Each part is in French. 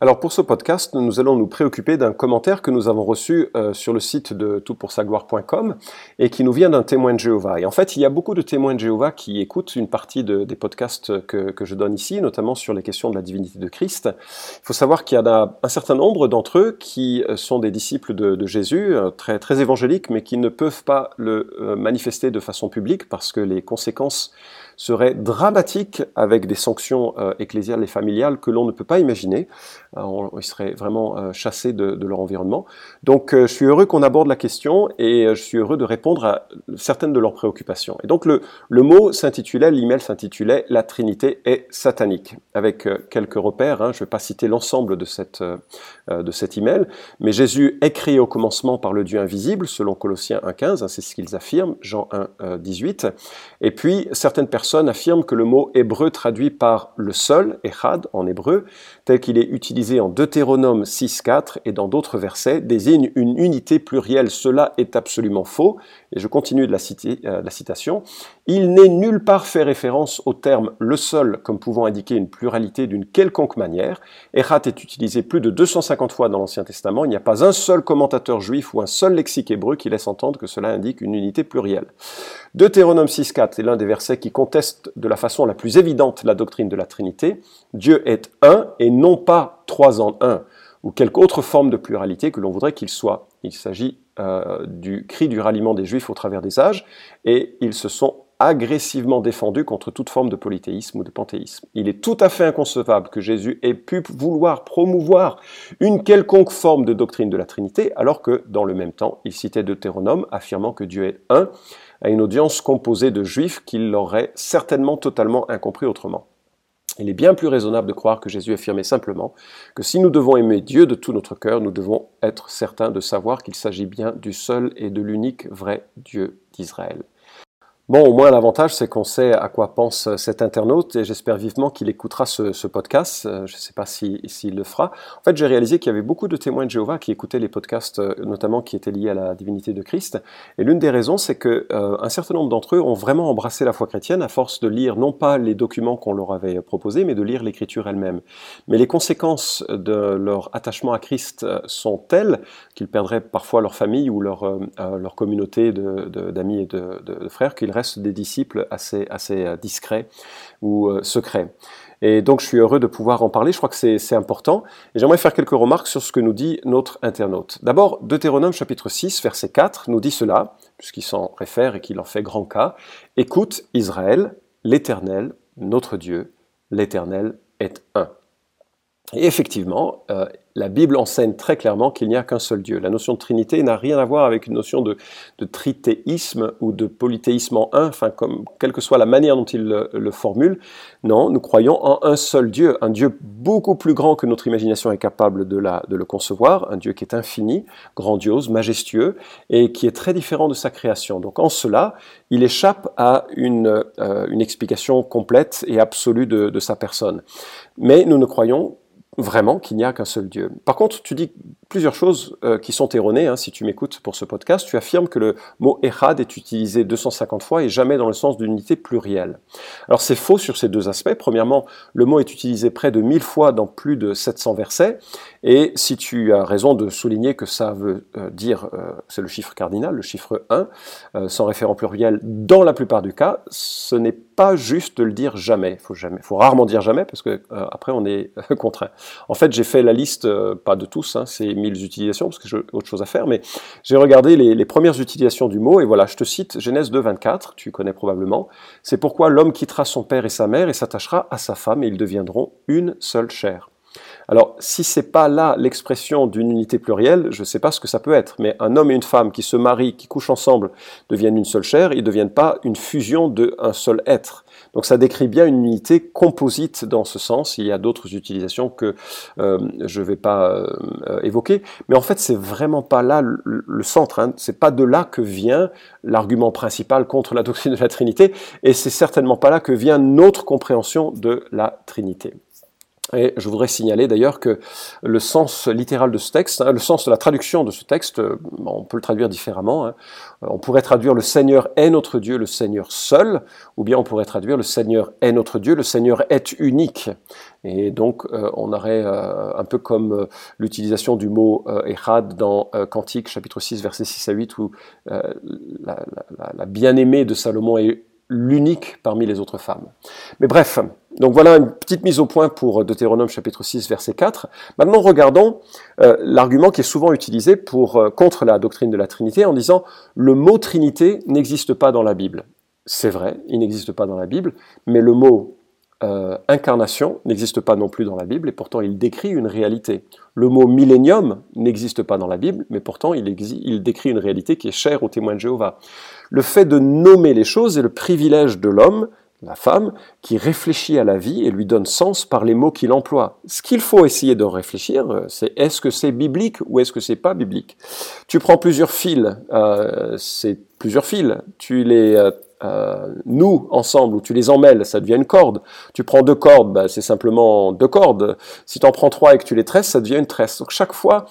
Alors pour ce podcast, nous allons nous préoccuper d'un commentaire que nous avons reçu euh, sur le site de toutpoursagloire.com et qui nous vient d'un témoin de Jéhovah. Et en fait, il y a beaucoup de témoins de Jéhovah qui écoutent une partie des podcasts que, je donne ici, notamment sur les questions de la divinité de Christ. Il faut savoir qu'il y en a un certain nombre d'entre eux qui euh, sont des disciples de, Jésus, euh, très, très évangéliques, mais qui ne peuvent pas le manifester de façon publique parce que les conséquences serait dramatique avec des sanctions euh, ecclésiales et familiales que l'on ne peut pas imaginer. Euh, ils seraient vraiment euh, chassés de, leur environnement. Donc je suis heureux qu'on aborde la question et je suis heureux de répondre à certaines de leurs préoccupations. Et donc le, le mot s'intitulait, l'email s'intitulait La Trinité est satanique, avec quelques repères. Hein, je ne vais pas citer l'ensemble de, cette, de cet email, mais Jésus est créé au commencement par le Dieu invisible, selon Colossiens 1.15, hein, c'est ce qu'ils affirment, Jean 1.18. Et puis certaines personnes affirme que le mot hébreu traduit par le seul, echad en hébreu, tel qu'il est utilisé en Deutéronome 6.4 et dans d'autres versets, désigne une unité plurielle. Cela est absolument faux. Et je continue de la, euh, citation. Il n'est nulle part fait référence au terme le seul comme pouvant indiquer une pluralité d'une quelconque manière. Echad est utilisé plus de 250 fois dans l'Ancien Testament. Il n'y a pas un seul commentateur juif ou un seul lexique hébreu qui laisse entendre que cela indique une unité plurielle. Deutéronome 6.4 est l'un des versets qui conteste de la façon la plus évidente la doctrine de la Trinité. Dieu est un et non pas trois en un, ou quelque autre forme de pluralité que l'on voudrait qu'il soit. Il s'agit euh, du cri du ralliement des Juifs au travers des âges, et ils se sont agressivement défendus contre toute forme de polythéisme ou de panthéisme. Il est tout à fait inconcevable que Jésus ait pu vouloir promouvoir une quelconque forme de doctrine de la Trinité, alors que, dans le même temps, il citait Deutéronome affirmant que Dieu est un, à une audience composée de juifs qu'il l'aurait certainement totalement incompris autrement. Il est bien plus raisonnable de croire que Jésus affirmait simplement que si nous devons aimer Dieu de tout notre cœur, nous devons être certains de savoir qu'il s'agit bien du seul et de l'unique vrai Dieu d'Israël. Bon, au moins l'avantage, c'est qu'on sait à quoi pense cet internaute et j'espère vivement qu'il écoutera ce, podcast. Euh, je ne sais pas s'il le fera. En fait, j'ai réalisé qu'il y avait beaucoup de témoins de Jéhovah qui écoutaient les podcasts, euh, notamment qui étaient liés à la divinité de Christ. Et l'une des raisons, c'est que euh, un certain nombre d'entre eux ont vraiment embrassé la foi chrétienne à force de lire non pas les documents qu'on leur avait proposés, mais de lire l'écriture elle-même. Mais les conséquences de leur attachement à Christ sont telles qu'ils perdraient parfois leur famille ou leur, leur communauté d'amis et de, de frères qu'ils des disciples assez, assez euh, discrets ou euh, secrets. Et donc je suis heureux de pouvoir en parler, je crois que c'est important. Et j'aimerais faire quelques remarques sur ce que nous dit notre internaute. D'abord, Deutéronome chapitre 6, verset 4 nous dit cela, puisqu'il s'en réfère et qu'il en fait grand cas. Écoute Israël, l'Éternel, notre Dieu, l'Éternel est un. Et effectivement, euh, la Bible enseigne très clairement qu'il n'y a qu'un seul Dieu. La notion de Trinité n'a rien à voir avec une notion de, tritéisme ou de polythéisme en un, enfin, comme, quelle que soit la manière dont il le, formule. Non, nous croyons en un seul Dieu, un Dieu beaucoup plus grand que notre imagination est capable de, de le concevoir, un Dieu qui est infini, grandiose, majestueux, et qui est très différent de sa création. Donc en cela, il échappe à une, euh, explication complète et absolue de, de sa personne. Mais nous ne croyons vraiment qu'il n'y a qu'un seul Dieu. Par contre, tu dis plusieurs choses euh, qui sont erronées, hein, si tu m'écoutes pour ce podcast. Tu affirmes que le mot Echad est utilisé 250 fois et jamais dans le sens d'unité plurielle. Alors c'est faux sur ces deux aspects. Premièrement, le mot est utilisé près de 1000 fois dans plus de 700 versets. Et si tu as raison de souligner que ça veut euh, dire, euh, c'est le chiffre cardinal, le chiffre 1, sans référent pluriel dans la plupart du cas, ce n'est pas juste de le dire jamais. Faut, jamais, faut rarement dire jamais parce que après on est contraint. En fait, j'ai fait la liste, euh, pas de tous, hein, c'est 1000 utilisations, parce que j'ai autre chose à faire, mais j'ai regardé les, premières utilisations du mot, et voilà, je te cite Genèse 2, 24, tu connais probablement. C'est pourquoi l'homme quittera son père et sa mère et s'attachera à sa femme, et ils deviendront une seule chair. Alors, si c'est pas là l'expression d'une unité plurielle, je ne sais pas ce que ça peut être. Mais un homme et une femme qui se marient, qui couchent ensemble, deviennent une seule chair, ils ne deviennent pas une fusion d'un seul être. Donc ça décrit bien une unité composite dans ce sens. Il y a d'autres utilisations que euh, je ne vais pas euh, évoquer. Mais en fait, c'est vraiment pas là le, centre. Hein. C'est pas de là que vient l'argument principal contre la doctrine de la Trinité. Et c'est certainement pas là que vient notre compréhension de la Trinité. Et je voudrais signaler d'ailleurs que le sens littéral de ce texte, hein, le sens de la traduction de ce texte, euh, on peut le traduire différemment. Hein. Euh, on pourrait traduire le Seigneur est notre Dieu, le Seigneur seul, ou bien on pourrait traduire le Seigneur est notre Dieu, le Seigneur est unique. Et donc euh, on aurait un peu comme l'utilisation du mot Echad dans Cantique chapitre 6 versets 6 à 8 où la, la, la bien-aimée de Salomon est l'unique parmi les autres femmes. Mais bref, donc voilà une petite mise au point pour Deutéronome chapitre 6 verset 4. Maintenant regardons euh, l'argument qui est souvent utilisé pour, euh, contre la doctrine de la Trinité en disant le mot Trinité n'existe pas dans la Bible. C'est vrai, il n'existe pas dans la Bible, mais le mot euh, incarnation n'existe pas non plus dans la Bible et pourtant il décrit une réalité. Le mot millénium n'existe pas dans la Bible, mais pourtant il, il décrit une réalité qui est chère aux témoins de Jéhovah. Le fait de nommer les choses est le privilège de l'homme, la femme, qui réfléchit à la vie et lui donne sens par les mots qu'il emploie. Ce qu'il faut essayer de réfléchir, euh, c'est est-ce que c'est biblique ou est-ce que c'est pas biblique? Tu prends plusieurs fils, euh, c'est plusieurs fils, tu les euh, euh, noues ensemble ou tu les emmêles, ça devient une corde. Tu prends deux cordes, bah, c'est simplement deux cordes. Si tu en prends trois et que tu les tresses, ça devient une tresse. Donc chaque fois,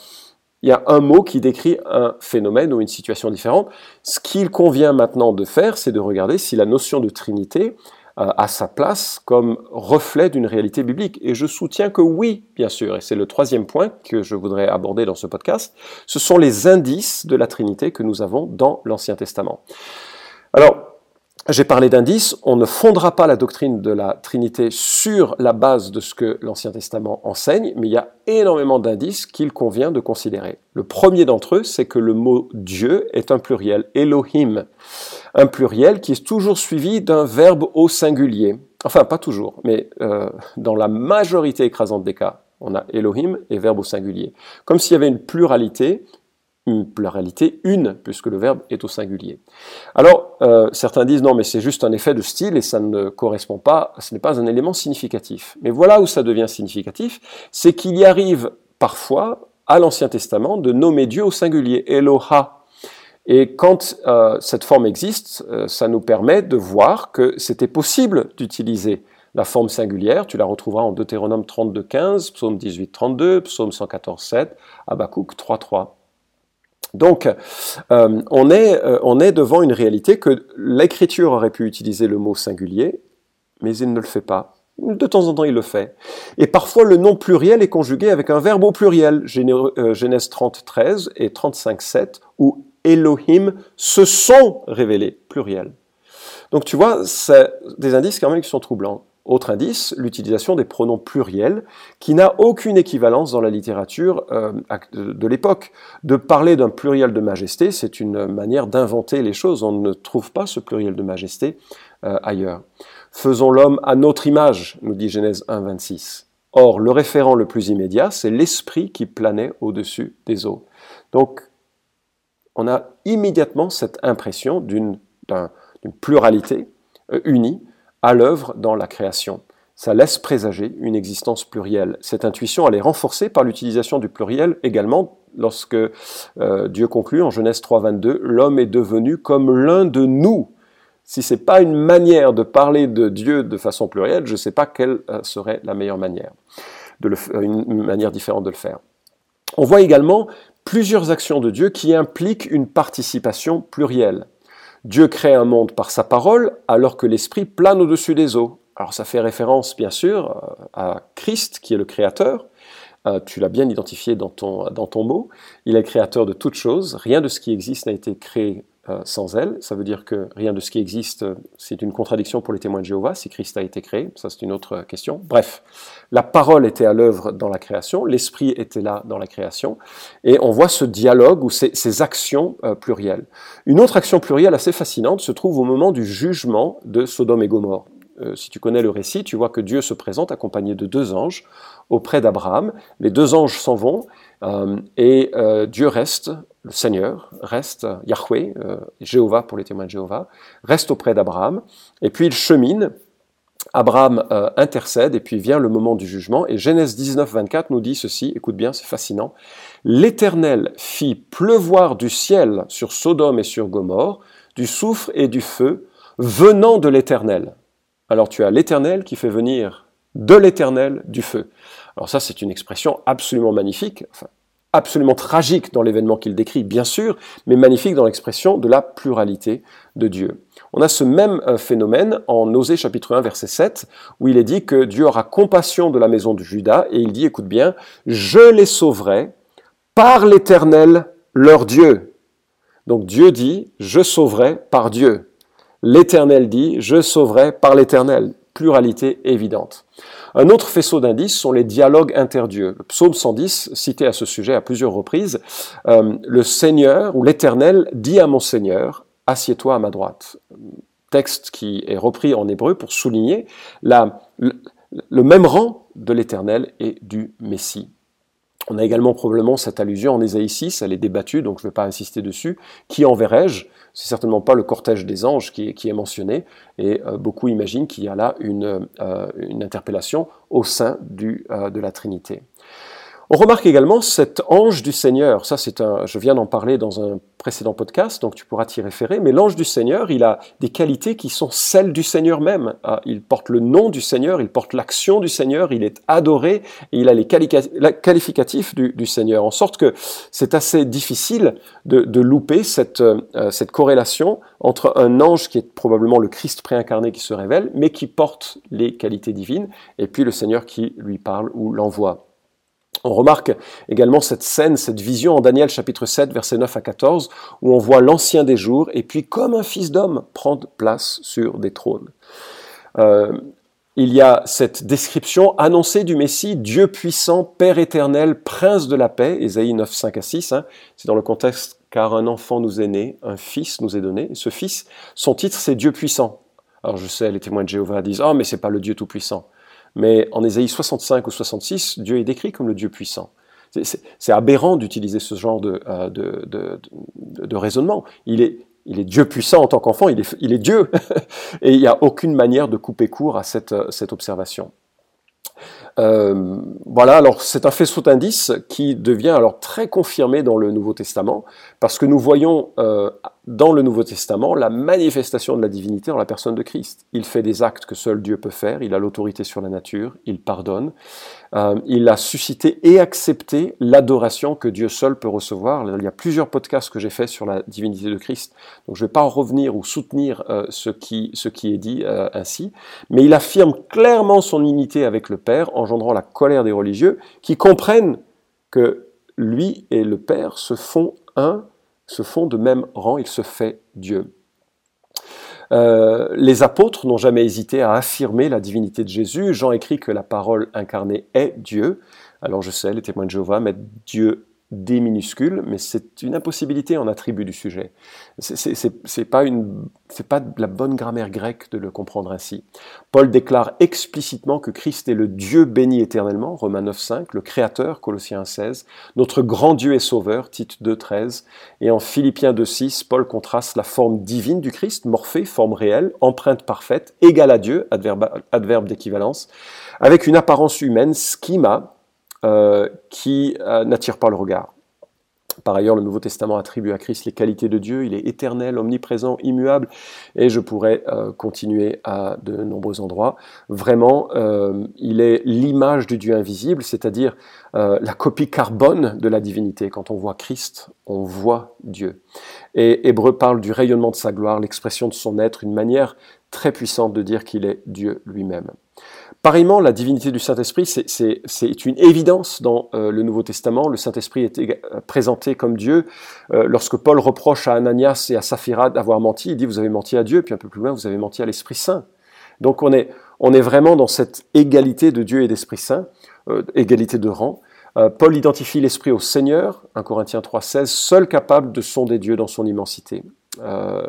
il y a un mot qui décrit un phénomène ou une situation différente. Ce qu'il convient maintenant de faire, c'est de regarder si la notion de Trinité euh, a sa place comme reflet d'une réalité biblique. Et je soutiens que oui, bien sûr, et c'est le troisième point que je voudrais aborder dans ce podcast, ce sont les indices de la Trinité que nous avons dans l'Ancien Testament. Alors, j'ai parlé d'indices, on ne fondera pas la doctrine de la Trinité sur la base de ce que l'Ancien Testament enseigne, mais il y a énormément d'indices qu'il convient de considérer. Le premier d'entre eux, c'est que le mot Dieu est un pluriel, Elohim, un pluriel qui est toujours suivi d'un verbe au singulier. Enfin, pas toujours, mais euh, dans la majorité écrasante des cas, on a Elohim et verbe au singulier. Comme s'il y avait une pluralité une pluralité une, puisque le verbe est au singulier. Alors, euh, certains disent non, mais c'est juste un effet de style et ça ne correspond pas, ce n'est pas un élément significatif. Mais voilà où ça devient significatif, c'est qu'il y arrive parfois, à l'Ancien Testament, de nommer Dieu au singulier, Eloha. Et quand euh, cette forme existe, euh, ça nous permet de voir que c'était possible d'utiliser la forme singulière, tu la retrouveras en Deutéronome 32.15, Psaume 18.32, Psaume 114.7, Habakkuk 3.3. Donc, euh, on, est, euh, on est devant une réalité que l'écriture aurait pu utiliser le mot singulier, mais il ne le fait pas. De temps en temps, il le fait. Et parfois, le nom pluriel est conjugué avec un verbe au pluriel. Euh, Genèse 30, 13 et 35, 7, où Elohim se sont révélés, pluriel. Donc tu vois, c'est des indices quand même qui sont troublants. Autre indice, l'utilisation des pronoms pluriels, qui n'a aucune équivalence dans la littérature euh, de l'époque. De parler d'un pluriel de majesté, c'est une manière d'inventer les choses. On ne trouve pas ce pluriel de majesté euh, ailleurs. Faisons l'homme à notre image, nous dit Genèse 1, 26. Or, le référent le plus immédiat, c'est l'esprit qui planait au-dessus des eaux. Donc, on a immédiatement cette impression d'une pluralité euh, unie à l'œuvre dans la création. Ça laisse présager une existence plurielle. Cette intuition, elle est renforcée par l'utilisation du pluriel également lorsque euh, Dieu conclut en Genèse 3.22, l'homme est devenu comme l'un de nous. Si c'est pas une manière de parler de Dieu de façon plurielle, je ne sais pas quelle euh, serait la meilleure manière, de le, une manière différente de le faire. On voit également plusieurs actions de Dieu qui impliquent une participation plurielle. Dieu crée un monde par sa parole alors que l'Esprit plane au-dessus des eaux. Alors ça fait référence bien sûr euh, à Christ qui est le Créateur. Euh, tu l'as bien identifié dans ton, dans ton mot. Il est le Créateur de toutes choses. Rien de ce qui existe n'a été créé euh, sans elle. Ça veut dire que rien de ce qui existe, c'est une contradiction pour les témoins de Jéhovah si Christ a été créé. Ça, c'est une autre question. Bref, la parole était à l'œuvre dans la création, l'esprit était là dans la création, et on voit ce dialogue ou ces, actions euh, plurielles. Une autre action plurielle assez fascinante se trouve au moment du jugement de Sodome et Gomorre. Euh, si tu connais le récit, tu vois que Dieu se présente accompagné de deux anges auprès d'Abraham. Les deux anges s'en vont et Dieu reste le Seigneur reste, Yahweh, euh, Jéhovah pour les témoins de Jéhovah, reste auprès d'Abraham, et puis il chemine, Abraham euh, intercède, et puis vient le moment du jugement, et Genèse 19, 24 nous dit ceci, écoute bien, c'est fascinant, L'Éternel fit pleuvoir du ciel sur Sodome et sur Gomorre, du soufre et du feu, venant de l'Éternel. Alors tu as l'Éternel qui fait venir de l'Éternel du feu. Alors ça, c'est une expression absolument magnifique, absolument tragique dans l'événement qu'il décrit, bien sûr, mais magnifique dans l'expression de la pluralité de Dieu. On a ce même euh, phénomène en Osée chapitre 1 verset 7 où il est dit que Dieu aura compassion de la maison de Judas et il dit, écoute bien, je les sauverai par l'Éternel leur Dieu. Donc Dieu dit, je sauverai par Dieu. L'Éternel dit, je sauverai par l'Éternel. Pluralité évidente. Un autre faisceau d'indices sont les dialogues interdieux. Le psaume 110, cité à ce sujet à plusieurs reprises, euh, le Seigneur ou l'Éternel dit à mon Seigneur, assieds-toi à ma droite. Texte qui est repris en hébreu pour souligner la, le même rang de l'Éternel et du Messie. On a également probablement cette allusion en Ésaïe 6, elle est débattue, donc je ne vais pas insister dessus. Qui enverrai-je C'est certainement pas le cortège des anges qui est, mentionné, et euh, beaucoup imaginent qu'il y a là une, euh, interpellation au sein euh, de la Trinité. On remarque également cet ange du Seigneur. Ça, c'est un, je viens d'en parler dans un précédent podcast, donc tu pourras t'y référer. Mais l'ange du Seigneur, il a des qualités qui sont celles du Seigneur même. Ah, il porte le nom du Seigneur, il porte l'action du Seigneur, il est adoré et il a les qualificatifs du, Seigneur. En sorte que c'est assez difficile de, louper euh, cette corrélation entre un ange qui est probablement le Christ préincarné qui se révèle, mais qui porte les qualités divines, et puis le Seigneur qui lui parle ou l'envoie. On remarque également cette scène, cette vision en Daniel chapitre 7, versets 9 à 14, où on voit l'ancien des jours, et puis comme un fils d'homme, prendre place sur des trônes. Euh, il y a cette description annoncée du Messie, Dieu puissant, Père éternel, Prince de la paix, Ésaïe 9, 5 à 6. Hein. c'est dans le contexte car un enfant nous est né, un fils nous est donné. ce fils, son titre c'est Dieu puissant. Alors je sais, les témoins de Jéhovah disent, oh mais c'est pas le Dieu tout puissant. Mais en Ésaïe 65 ou 66, Dieu est décrit comme le Dieu puissant. C'est aberrant d'utiliser ce genre euh, de, de, raisonnement. Il est, Dieu puissant en tant qu'enfant, il est, Dieu. Et il n'y a aucune manière de couper court à cette, cette observation. Euh, voilà, alors c'est un faisceau d'indices qui devient alors très confirmé dans le Nouveau Testament, parce que nous voyons euh, dans le Nouveau Testament la manifestation de la divinité dans la personne de Christ. Il fait des actes que seul Dieu peut faire, il a l'autorité sur la nature, il pardonne, euh, il a suscité et accepté l'adoration que Dieu seul peut recevoir. Il y a plusieurs podcasts que j'ai faits sur la divinité de Christ, donc je ne vais pas en revenir ou soutenir euh, ce, qui, est dit euh, ainsi, mais il affirme clairement son unité avec le Père, engendrant la colère des religieux, qui comprennent que lui et le Père se font un se font de même rang, il se fait Dieu. Euh, les apôtres n'ont jamais hésité à affirmer la divinité de Jésus. Jean écrit que la parole incarnée est Dieu. Alors je sais, les témoins de Jéhovah mettent Dieu des minuscules, mais c'est une impossibilité en attribut du sujet. C'est pas une, c'est pas la bonne grammaire grecque de le comprendre ainsi. Paul déclare explicitement que Christ est le Dieu béni éternellement, Romains 9.5, le Créateur, Colossiens 16, notre grand Dieu et Sauveur, Tite 2.13, et en Philippiens 2.6, Paul contraste la forme divine du Christ, morphée, forme réelle, empreinte parfaite, égale à Dieu, adverbe, adverbe d'équivalence, avec une apparence humaine, schema, euh, qui euh, n'attire pas le regard. Par ailleurs, le Nouveau Testament attribue à Christ les qualités de Dieu. Il est éternel, omniprésent, immuable, et je pourrais euh, continuer à de nombreux endroits. Vraiment, il est l'image du Dieu invisible, c'est-à-dire la copie carbone de la divinité. Quand on voit Christ, on voit Dieu. Et Hébreu parle du rayonnement de sa gloire, l'expression de son être, une manière très puissante de dire qu'il est Dieu lui-même. Pareillement, la divinité du Saint-Esprit, c'est une évidence dans euh, le Nouveau Testament. Le Saint-Esprit est euh, présenté comme Dieu. Euh, lorsque Paul reproche à Ananias et à Saphira d'avoir menti, il dit vous avez menti à Dieu, puis un peu plus loin, vous avez menti à l'Esprit Saint. Donc on est, on est vraiment dans cette égalité de Dieu et d'Esprit Saint, égalité de rang. Paul identifie l'Esprit au Seigneur, 1 Corinthiens 3,16, seul capable de sonder Dieu dans son immensité. Euh,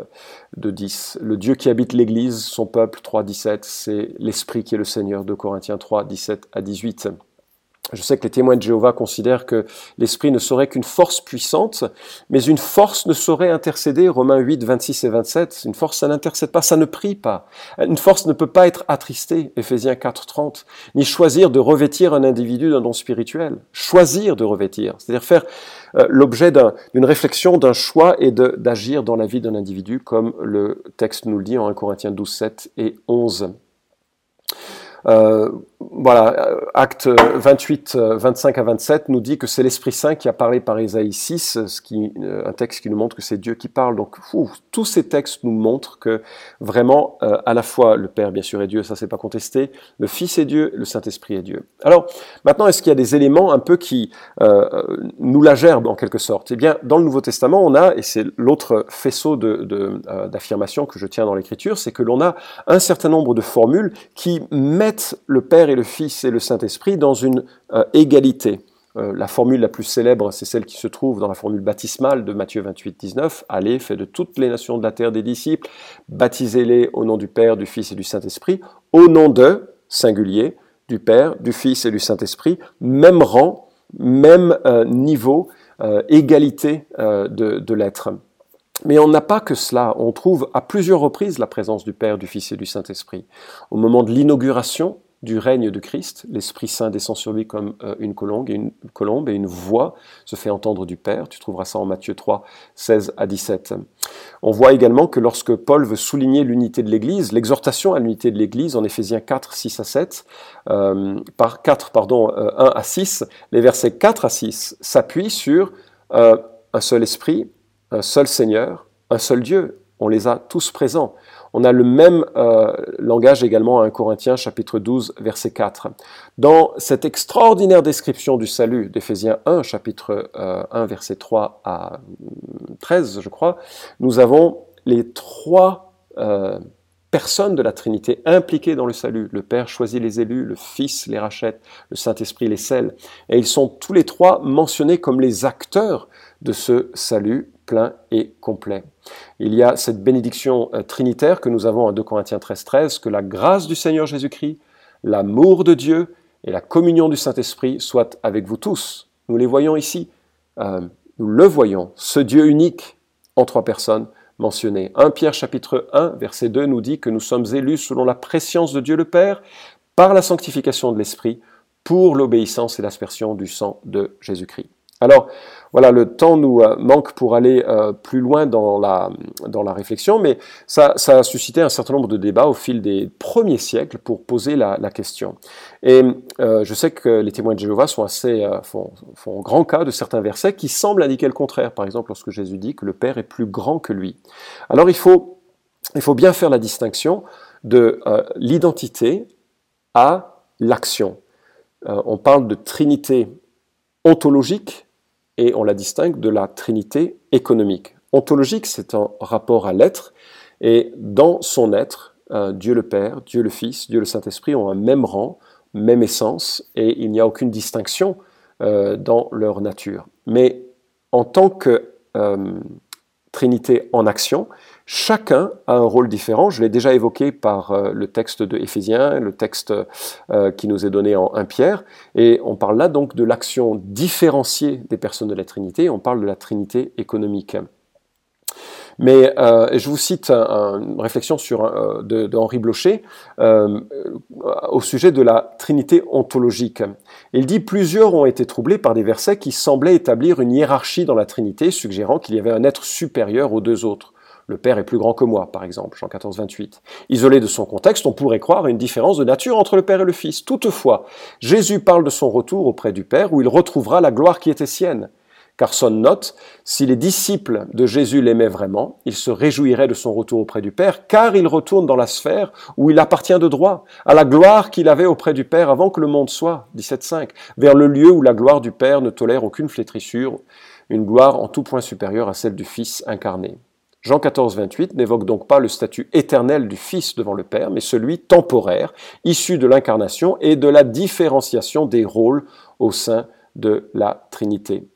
de 10. Le Dieu qui habite l'Église, son peuple, 3, 17, c'est l'Esprit qui est le Seigneur, de Corinthiens 3, 17 à 18. Je sais que les témoins de Jéhovah considèrent que l'Esprit ne serait qu'une force puissante, mais une force ne saurait intercéder, Romains 8, 26 et 27, une force, ça n'intercède pas, ça ne prie pas. Une force ne peut pas être attristée, Ephésiens 4, 30, ni choisir de revêtir un individu d'un don spirituel. Choisir de revêtir, c'est-à-dire faire euh, l'objet d'une réflexion, d'un choix et d'agir dans la vie d'un individu, comme le texte nous le dit en 1 Corinthiens 12, 7 et 11. Euh, voilà, acte 28, 25 à 27 nous dit que c'est l'Esprit Saint qui a parlé par Ésaïe 6, ce qui, un texte qui nous montre que c'est Dieu qui parle. Donc, tous ces textes nous montrent que vraiment, à la fois le Père, bien sûr, est Dieu, ça c'est pas contesté, le Fils est Dieu, le Saint-Esprit est Dieu. Alors, maintenant, est-ce qu'il y a des éléments un peu qui nous la gerbent en quelque sorte? Eh bien, dans le Nouveau Testament, on a, et c'est l'autre faisceau d'affirmation de, que je tiens dans l'Écriture, c'est que l'on a un certain nombre de formules qui mettent le Père et le Fils et le Saint-Esprit dans une euh, égalité. Euh, la formule la plus célèbre, c'est celle qui se trouve dans la formule baptismale de Matthieu 28, 19. Allez, faites de toutes les nations de la terre des disciples, baptisez-les au nom du Père, du Fils et du Saint-Esprit, au nom de, singulier, du Père, du Fils et du Saint-Esprit, même rang, même euh, niveau, égalité de, de l'être. Mais on n'a pas que cela. On trouve à plusieurs reprises la présence du Père, du Fils et du Saint-Esprit. Au moment de l'inauguration du règne de Christ, l'Esprit Saint descend sur lui comme euh, une colombe et une, voix se fait entendre du Père. Tu trouveras ça en Matthieu 3, 16 à 17. On voit également que lorsque Paul veut souligner l'unité de l'Église, l'exhortation à l'unité de l'Église en Éphésiens 4, 6 à 7, euh, par 4, pardon, 1 euh, à 6, les versets 4 à 6 s'appuient sur un seul esprit, un seul Seigneur, un seul Dieu. On les a tous présents. On a le même euh, langage également à 1 Corinthiens chapitre 12 verset 4. Dans cette extraordinaire description du salut d'Éphésiens 1 chapitre 1 euh, verset 3 à 13 je crois, nous avons les trois euh, personnes de la Trinité impliquées dans le salut. Le Père choisit les élus, le Fils les rachète, le Saint-Esprit les scelle. Et ils sont tous les trois mentionnés comme les acteurs de ce salut plein et complet. Il y a cette bénédiction euh, trinitaire que nous avons en 2 Corinthiens 13, 13, que la grâce du Seigneur Jésus-Christ, l'amour de Dieu et la communion du Saint-Esprit soient avec vous tous. Nous les voyons ici, euh, nous le voyons, ce Dieu unique en trois personnes mentionnées. 1 Pierre chapitre 1, verset 2 nous dit que nous sommes élus selon la préscience de Dieu le Père, par la sanctification de l'Esprit, pour l'obéissance et l'aspersion du sang de Jésus-Christ. Alors, voilà, le temps nous euh, manque pour aller euh, plus loin dans la, dans la réflexion, mais ça, a suscité un certain nombre de débats au fil des premiers siècles pour poser la, question. Et euh, je sais que les témoins de Jéhovah font, font, grand cas de certains versets qui semblent indiquer le contraire. Par exemple, lorsque Jésus dit que le Père est plus grand que lui. Alors, il faut, il faut bien faire la distinction de l'identité à l'action. on parle de trinité ontologique et on la distingue de la trinité économique. Ontologique, c'est un rapport à l'être, et dans son être, euh, Dieu le Père, Dieu le Fils, Dieu le Saint-Esprit ont un même rang, même essence, et il n'y a aucune distinction euh, dans leur nature. Mais en tant que euh, Trinité en action, Chacun a un rôle différent. Je l'ai déjà évoqué par euh, le texte de Éphésiens, le texte euh, qui nous est donné en 1 Pierre. Et on parle là donc de l'action différenciée des personnes de la Trinité. On parle de la Trinité économique. Mais euh, je vous cite une réflexion sur, de, de, Henri Blocher au sujet de la Trinité ontologique. Il dit plusieurs ont été troublés par des versets qui semblaient établir une hiérarchie dans la Trinité, suggérant qu'il y avait un être supérieur aux deux autres. Le Père est plus grand que moi, par exemple, Jean 14, 28. Isolé de son contexte, on pourrait croire à une différence de nature entre le Père et le Fils. Toutefois, Jésus parle de son retour auprès du Père, où il retrouvera la gloire qui était sienne. Carson note, si les disciples de Jésus l'aimaient vraiment, ils se réjouiraient de son retour auprès du Père, car il retourne dans la sphère où il appartient de droit, à la gloire qu'il avait auprès du Père avant que le monde soit, 17.5, vers le lieu où la gloire du Père ne tolère aucune flétrissure, une gloire en tout point supérieure à celle du Fils incarné. Jean 14, 28 n'évoque donc pas le statut éternel du Fils devant le Père, mais celui temporaire, issu de l'incarnation et de la différenciation des rôles au sein de la Trinité.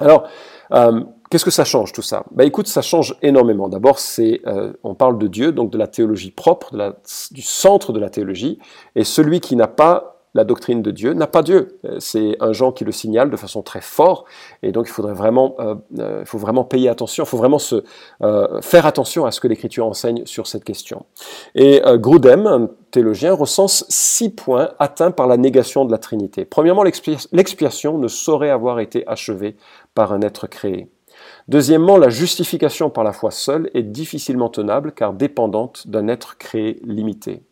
Alors, euh, qu'est-ce que ça change tout ça? Ben écoute, ça change énormément. D'abord, c'est, euh, on parle de Dieu, donc de la théologie propre, du centre de la théologie, et celui qui n'a pas la doctrine de Dieu n'a pas Dieu. Euh, c'est un Jean qui le signale de façon très forte, et donc il faudrait vraiment, euh, euh, faut vraiment payer attention, il faut vraiment se, faire attention à ce que l'Écriture enseigne sur cette question. Et Grudem, un théologien, recense six points atteints par la négation de la Trinité. Premièrement, l'expiation ne saurait avoir été achevée par un être créé. Deuxièmement, la justification par la foi seule est difficilement tenable car dépendante d'un être créé limité.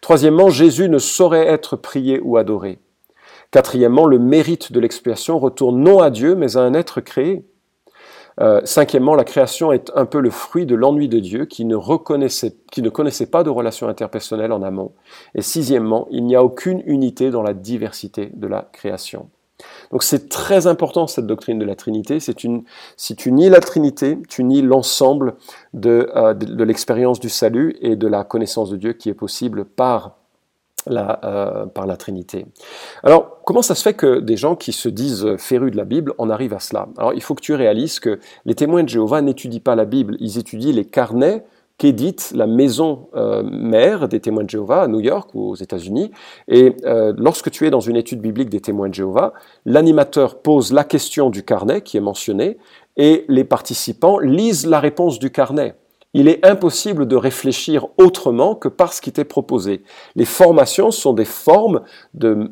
Troisièmement, Jésus ne saurait être prié ou adoré. Quatrièmement, le mérite de l'expiation retourne non à Dieu, mais à un être créé. Euh, cinquièmement, la création est un peu le fruit de l'ennui de Dieu qui ne, connaissait pas de relation interpersonnelle en amont. Et sixièmement, il n'y a aucune unité dans la diversité de la création. Donc c'est très important cette doctrine de la Trinité. C'est une, si tu nies la Trinité, tu nies l'ensemble de, euh, l'expérience du salut et de la connaissance de Dieu qui est possible par la, euh, par la Trinité. Alors, comment ça se fait que des gens qui se disent férus de la Bible en arrivent à cela? Alors, il faut que tu réalises que les témoins de Jéhovah n'étudient pas la Bible, ils étudient les carnets qu'édite la maison euh, mère des témoins de Jéhovah à New York ou aux États-Unis. Et euh, lorsque tu es dans une étude biblique des témoins de Jéhovah, l'animateur pose la question du carnet qui est mentionné et les participants lisent la réponse du carnet il est impossible de réfléchir autrement que par ce qui t'est proposé. Les formations sont des formes de,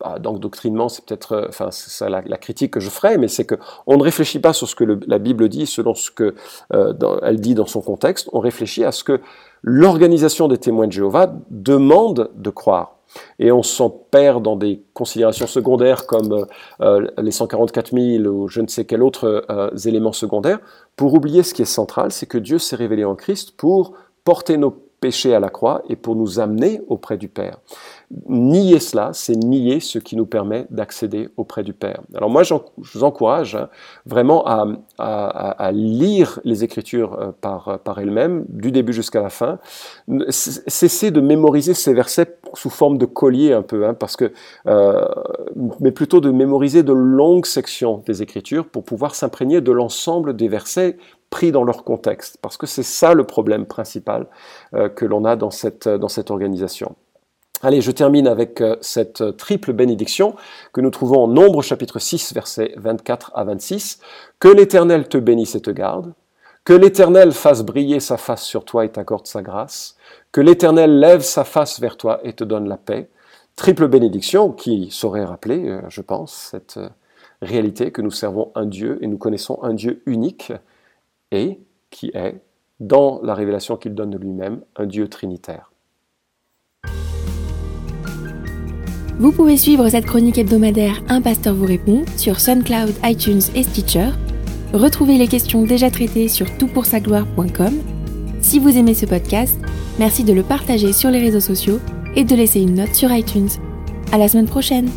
bah, d'endoctrinement, c'est peut-être, euh, enfin, c'est la, la, critique que je ferai, mais c'est que on ne réfléchit pas sur ce que la Bible dit selon ce que euh, elle dit dans son contexte. On réfléchit à ce que l'organisation des témoins de Jéhovah demande de croire et on s'en perd dans des considérations secondaires comme euh, euh, les 144 000 ou je ne sais quel autre euh, élément secondaire, pour oublier ce qui est central, c'est que Dieu s'est révélé en Christ pour porter nos péché à la croix et pour nous amener auprès du Père. Nier cela, c'est nier ce qui nous permet d'accéder auprès du Père. Alors moi, je vous encourage hein, vraiment à, lire les Écritures euh, par, par elles-mêmes, du début jusqu'à la fin. Cessez de mémoriser ces versets sous forme de collier un peu, hein, parce que, euh, mais plutôt de mémoriser de longues sections des Écritures pour pouvoir s'imprégner de l'ensemble des versets pris dans leur contexte, parce que c'est ça le problème principal euh, que l'on a dans cette, dans cette organisation. Allez, je termine avec euh, cette triple bénédiction que nous trouvons en Nombre chapitre 6 versets 24 à 26. Que l'Éternel te bénisse et te garde, que l'Éternel fasse briller sa face sur toi et t'accorde sa grâce, que l'Éternel lève sa face vers toi et te donne la paix. Triple bénédiction qui saurait rappeler, euh, je pense, cette réalité que nous servons un Dieu et nous connaissons un Dieu unique qui est, dans la révélation qu'il donne de lui-même, un Dieu trinitaire. Vous pouvez suivre cette chronique hebdomadaire Un pasteur vous répond sur SoundCloud, iTunes et Stitcher. Retrouvez les questions déjà traitées sur toutpoursagloire.com. Si vous aimez ce podcast, merci de le partager sur les réseaux sociaux et de laisser une note sur iTunes. À la semaine prochaine!